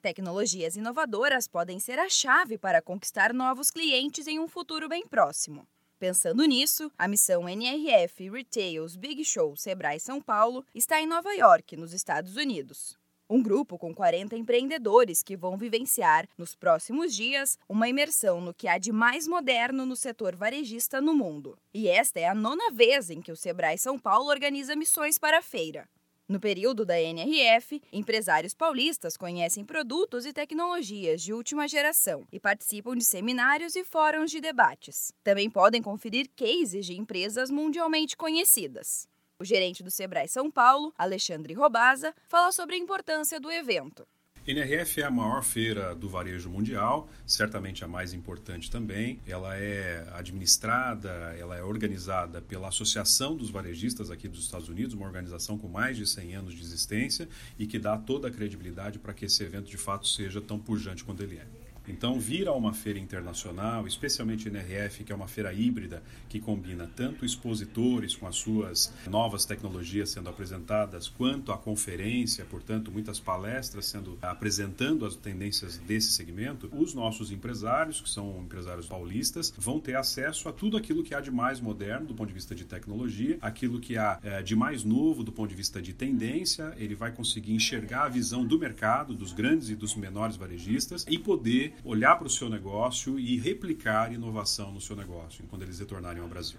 Tecnologias inovadoras podem ser a chave para conquistar novos clientes em um futuro bem próximo. Pensando nisso, a missão NRF Retails Big Show Sebrae São Paulo está em Nova York, nos Estados Unidos. Um grupo com 40 empreendedores que vão vivenciar, nos próximos dias, uma imersão no que há de mais moderno no setor varejista no mundo. E esta é a nona vez em que o Sebrae São Paulo organiza missões para a feira. No período da NRF, empresários paulistas conhecem produtos e tecnologias de última geração e participam de seminários e fóruns de debates. Também podem conferir cases de empresas mundialmente conhecidas. O gerente do Sebrae São Paulo, Alexandre Robaza, fala sobre a importância do evento. NRF é a maior feira do varejo mundial, certamente a mais importante também. Ela é administrada, ela é organizada pela Associação dos Varejistas aqui dos Estados Unidos, uma organização com mais de 100 anos de existência e que dá toda a credibilidade para que esse evento de fato seja tão pujante quanto ele é. Então, vir a uma feira internacional, especialmente NRF, que é uma feira híbrida que combina tanto expositores com as suas novas tecnologias sendo apresentadas, quanto a conferência, portanto, muitas palestras sendo apresentando as tendências desse segmento, os nossos empresários, que são empresários paulistas, vão ter acesso a tudo aquilo que há de mais moderno do ponto de vista de tecnologia, aquilo que há é, de mais novo do ponto de vista de tendência, ele vai conseguir enxergar a visão do mercado, dos grandes e dos menores varejistas e poder olhar para o seu negócio e replicar inovação no seu negócio quando eles retornarem ao Brasil.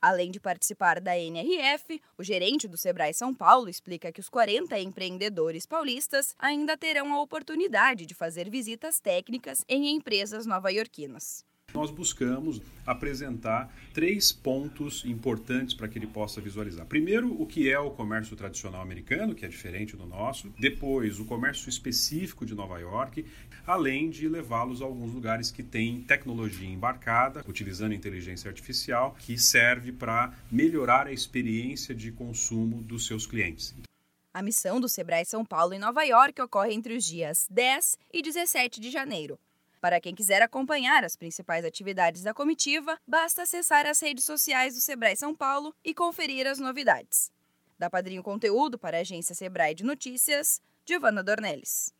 Além de participar da NRF, o gerente do Sebrae São Paulo explica que os 40 empreendedores paulistas ainda terão a oportunidade de fazer visitas técnicas em empresas nova-iorquinas. Nós buscamos apresentar três pontos importantes para que ele possa visualizar. Primeiro, o que é o comércio tradicional americano, que é diferente do nosso. Depois, o comércio específico de Nova York, além de levá-los a alguns lugares que têm tecnologia embarcada, utilizando inteligência artificial, que serve para melhorar a experiência de consumo dos seus clientes. A missão do Sebrae São Paulo em Nova York ocorre entre os dias 10 e 17 de janeiro. Para quem quiser acompanhar as principais atividades da comitiva, basta acessar as redes sociais do Sebrae São Paulo e conferir as novidades. Da Padrinho Conteúdo para a agência Sebrae de Notícias, Giovana Dornelles.